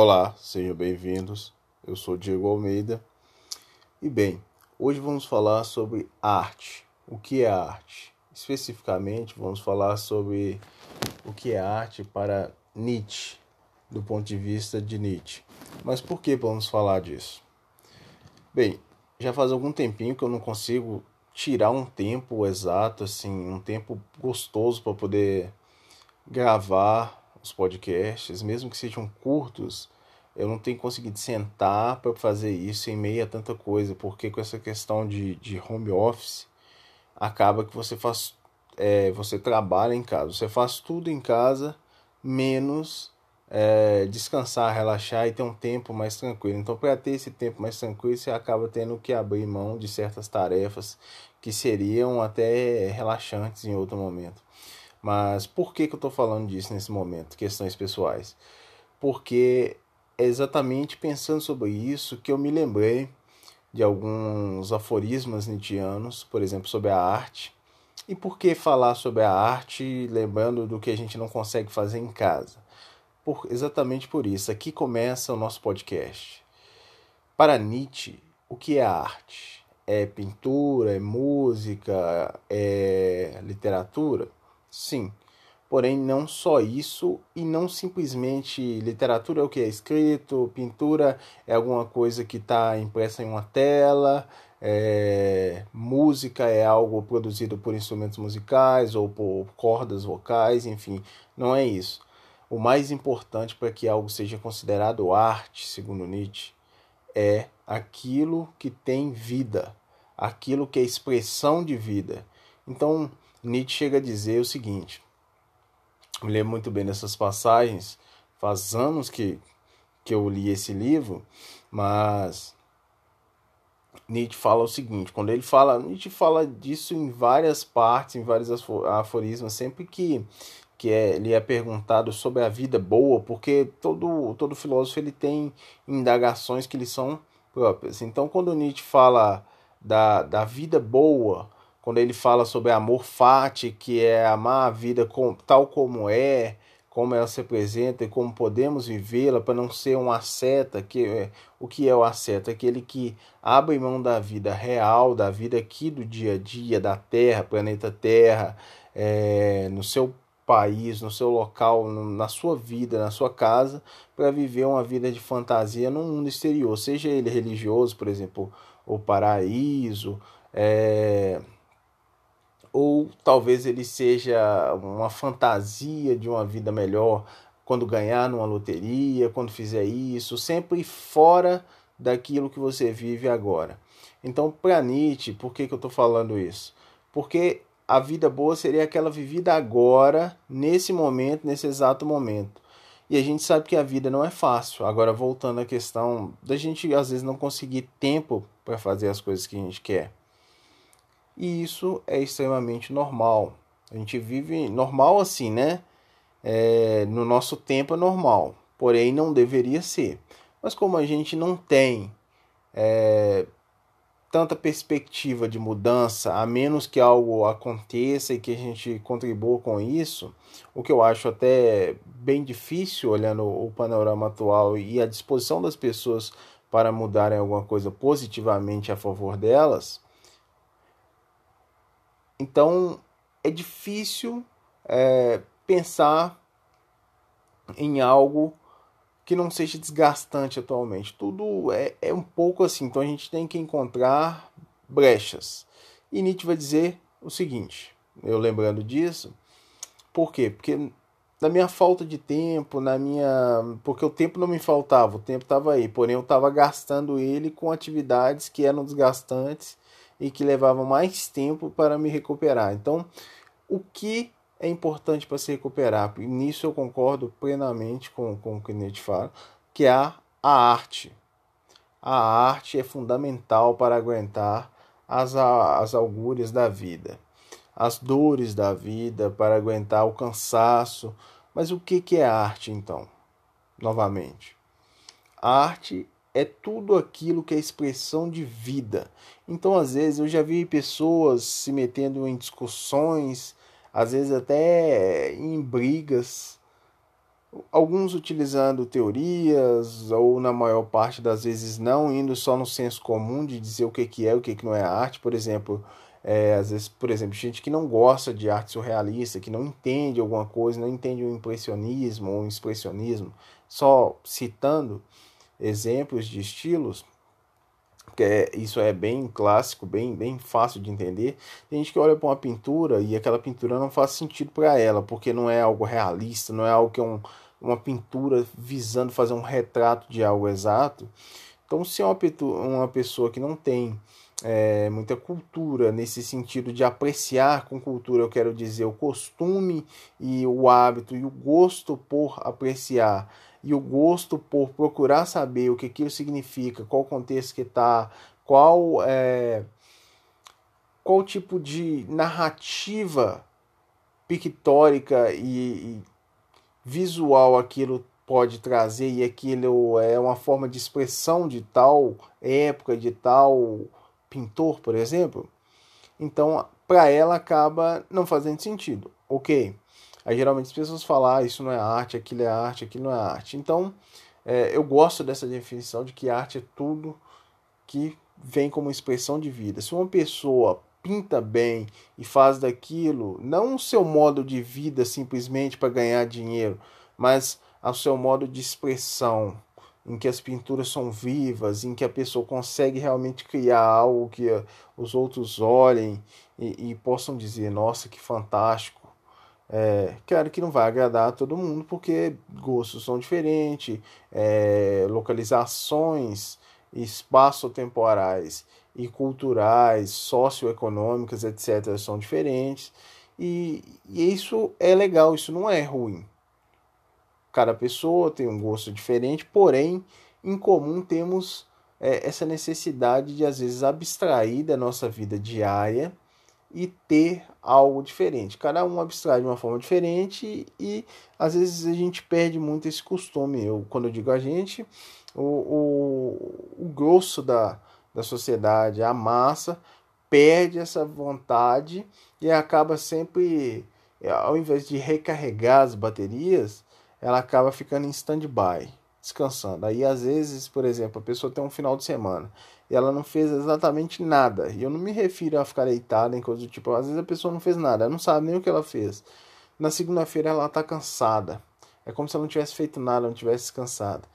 Olá, sejam bem-vindos. Eu sou Diego Almeida. E bem, hoje vamos falar sobre arte. O que é arte? Especificamente, vamos falar sobre o que é arte para Nietzsche, do ponto de vista de Nietzsche. Mas por que vamos falar disso? Bem, já faz algum tempinho que eu não consigo tirar um tempo exato, assim, um tempo gostoso para poder gravar os podcasts, mesmo que sejam curtos, eu não tenho conseguido sentar para fazer isso em meio a tanta coisa, porque com essa questão de, de home office, acaba que você faz, é, você trabalha em casa, você faz tudo em casa, menos é, descansar, relaxar e ter um tempo mais tranquilo. Então, para ter esse tempo mais tranquilo, você acaba tendo que abrir mão de certas tarefas que seriam até relaxantes em outro momento. Mas por que, que eu estou falando disso nesse momento? Questões pessoais. Porque é exatamente pensando sobre isso que eu me lembrei de alguns aforismas nietzschianos, por exemplo, sobre a arte. E por que falar sobre a arte lembrando do que a gente não consegue fazer em casa? Por, exatamente por isso. Aqui começa o nosso podcast. Para Nietzsche, o que é arte? É pintura, é música, é literatura? Sim. Porém, não só isso, e não simplesmente literatura é o que é escrito, pintura é alguma coisa que está impressa em uma tela, é, música é algo produzido por instrumentos musicais ou por cordas vocais, enfim, não é isso. O mais importante para que algo seja considerado arte, segundo Nietzsche, é aquilo que tem vida, aquilo que é expressão de vida. Então, Nietzsche chega a dizer o seguinte: me lembro muito bem dessas passagens, faz anos que, que eu li esse livro, mas Nietzsche fala o seguinte, quando ele fala, Nietzsche fala disso em várias partes, em vários aforismos, sempre que, que é, ele é perguntado sobre a vida boa, porque todo, todo filósofo ele tem indagações que lhe são próprias. Então, quando Nietzsche fala da, da vida boa, quando ele fala sobre amor fati, que é amar a vida com, tal como é, como ela se apresenta e como podemos vivê-la para não ser um asceta, que é, o que é o asceta? Aquele que abre mão da vida real, da vida aqui do dia a dia, da Terra, planeta Terra, é, no seu país, no seu local, na sua vida, na sua casa, para viver uma vida de fantasia no mundo exterior, seja ele religioso, por exemplo, o paraíso, é, ou talvez ele seja uma fantasia de uma vida melhor quando ganhar numa loteria, quando fizer isso, sempre fora daquilo que você vive agora. Então, para Nietzsche, por que, que eu estou falando isso? Porque a vida boa seria aquela vivida agora, nesse momento, nesse exato momento. E a gente sabe que a vida não é fácil. Agora, voltando à questão da gente às vezes não conseguir tempo para fazer as coisas que a gente quer. E isso é extremamente normal. A gente vive normal assim, né? É, no nosso tempo é normal, porém não deveria ser. Mas como a gente não tem é, tanta perspectiva de mudança, a menos que algo aconteça e que a gente contribua com isso, o que eu acho até bem difícil olhando o panorama atual e a disposição das pessoas para mudarem alguma coisa positivamente a favor delas, então é difícil é, pensar em algo que não seja desgastante atualmente. Tudo é, é um pouco assim, então a gente tem que encontrar brechas. E Nietzsche vai dizer o seguinte, eu lembrando disso, por quê? Porque na minha falta de tempo, na minha. Porque o tempo não me faltava, o tempo estava aí, porém eu estava gastando ele com atividades que eram desgastantes e que levavam mais tempo para me recuperar. Então, o que é importante para se recuperar? Nisso eu concordo plenamente com, com o que Nietzsche fala, que é a, a arte. A arte é fundamental para aguentar as, as augúrias da vida, as dores da vida, para aguentar o cansaço. Mas o que, que é arte então? Novamente, a arte é tudo aquilo que é expressão de vida. Então, às vezes, eu já vi pessoas se metendo em discussões, às vezes até em brigas, alguns utilizando teorias, ou na maior parte das vezes não, indo só no senso comum de dizer o que, que é o que, que não é arte. Por exemplo, é, às vezes, por exemplo, gente que não gosta de arte surrealista, que não entende alguma coisa, não entende o impressionismo ou o expressionismo, só citando exemplos de estilos, que é, isso é bem clássico, bem, bem fácil de entender. Tem gente que olha para uma pintura e aquela pintura não faz sentido para ela, porque não é algo realista, não é algo que é um, uma pintura visando fazer um retrato de algo exato. Então, se é uma, uma pessoa que não tem é, muita cultura nesse sentido de apreciar com cultura, eu quero dizer o costume e o hábito e o gosto por apreciar e o gosto por procurar saber o que aquilo significa, qual contexto que está, qual é, qual tipo de narrativa pictórica e, e visual aquilo pode trazer e aquilo é uma forma de expressão de tal época, de tal pintor, por exemplo, então para ela acaba não fazendo sentido. Ok. Aí geralmente as pessoas falam, ah, isso não é arte, aquilo é arte, aquilo não é arte. Então é, eu gosto dessa definição de que arte é tudo que vem como expressão de vida. Se uma pessoa pinta bem e faz daquilo não o seu modo de vida simplesmente para ganhar dinheiro, mas ao seu modo de expressão, em que as pinturas são vivas, em que a pessoa consegue realmente criar algo que os outros olhem e, e possam dizer: nossa, que fantástico. É, claro que não vai agradar a todo mundo, porque gostos são diferentes, é, localizações espaço-temporais e culturais, socioeconômicas, etc., são diferentes. E, e isso é legal, isso não é ruim. Cada pessoa tem um gosto diferente, porém, em comum temos é, essa necessidade de, às vezes, abstrair da nossa vida diária e ter algo diferente. Cada um abstrai de uma forma diferente e, às vezes a gente perde muito esse costume. Eu, quando eu digo a gente, o, o, o grosso da, da sociedade, a massa, perde essa vontade e acaba sempre, ao invés de recarregar as baterias, ela acaba ficando em stand-by, descansando. Aí, às vezes, por exemplo, a pessoa tem um final de semana e ela não fez exatamente nada. E eu não me refiro a ficar deitada em coisa do tipo, às vezes a pessoa não fez nada, ela não sabe nem o que ela fez. Na segunda-feira ela está cansada. É como se ela não tivesse feito nada, não tivesse descansado.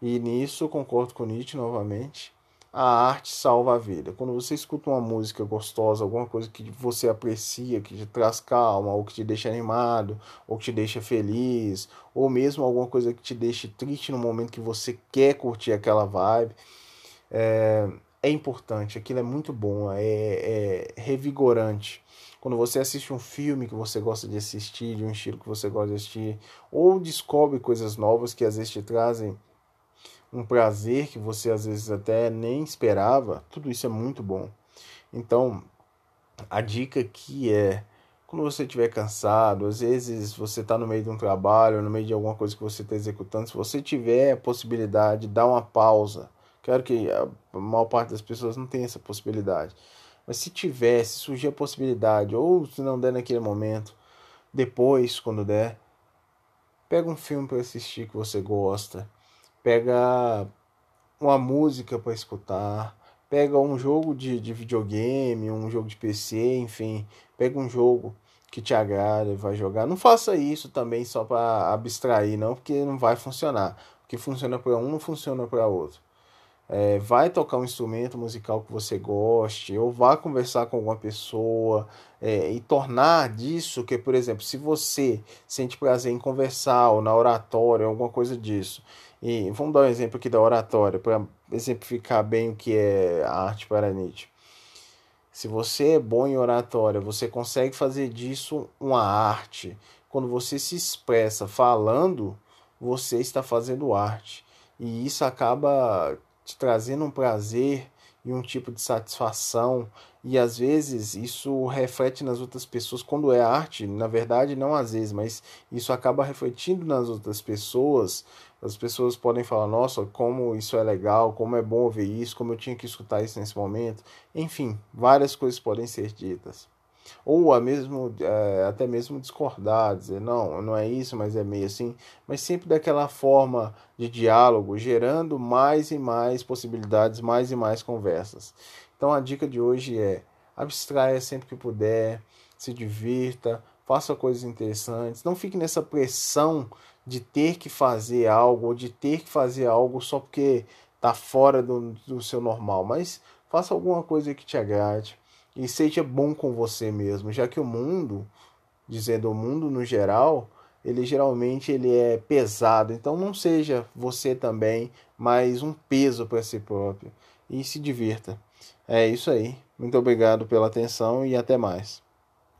E nisso concordo com Nietzsche novamente a arte salva a vida. Quando você escuta uma música gostosa, alguma coisa que você aprecia, que te traz calma, ou que te deixa animado, ou que te deixa feliz, ou mesmo alguma coisa que te deixa triste no momento que você quer curtir aquela vibe, é, é importante. Aquilo é muito bom, é, é revigorante. Quando você assiste um filme que você gosta de assistir, de um estilo que você gosta de assistir, ou descobre coisas novas que às vezes te trazem um prazer que você às vezes até nem esperava, tudo isso é muito bom. Então, a dica aqui é quando você estiver cansado, às vezes você está no meio de um trabalho, no meio de alguma coisa que você está executando, se você tiver a possibilidade, dá uma pausa. Quero que a maior parte das pessoas não tenha essa possibilidade. Mas se tiver, se surgir a possibilidade, ou se não der naquele momento, depois, quando der, pega um filme para assistir que você gosta pega uma música para escutar, pega um jogo de, de videogame, um jogo de PC, enfim, pega um jogo que te agrada e vai jogar. Não faça isso também só para abstrair, não, porque não vai funcionar. O que funciona para um não funciona para outro. É, vai tocar um instrumento musical que você goste, ou vá conversar com alguma pessoa é, e tornar disso que, por exemplo, se você sente prazer em conversar ou na oratória, alguma coisa disso, e vamos dar um exemplo aqui da oratória, para exemplificar bem o que é a arte para Nietzsche. Se você é bom em oratória, você consegue fazer disso uma arte. Quando você se expressa falando, você está fazendo arte. E isso acaba te trazendo um prazer e um tipo de satisfação. E às vezes isso reflete nas outras pessoas quando é arte, na verdade, não às vezes, mas isso acaba refletindo nas outras pessoas as pessoas podem falar, nossa, como isso é legal, como é bom ouvir isso, como eu tinha que escutar isso nesse momento. Enfim, várias coisas podem ser ditas. Ou a mesmo, é, até mesmo discordar, dizer não, não é isso, mas é meio assim, mas sempre daquela forma de diálogo, gerando mais e mais possibilidades, mais e mais conversas. Então a dica de hoje é abstraia sempre que puder, se divirta, faça coisas interessantes, não fique nessa pressão de ter que fazer algo ou de ter que fazer algo só porque está fora do, do seu normal, mas faça alguma coisa que te agrade e seja bom com você mesmo, já que o mundo, dizendo o mundo no geral, ele geralmente ele é pesado, então não seja você também mais um peso para si próprio e se divirta. É isso aí. Muito obrigado pela atenção e até mais.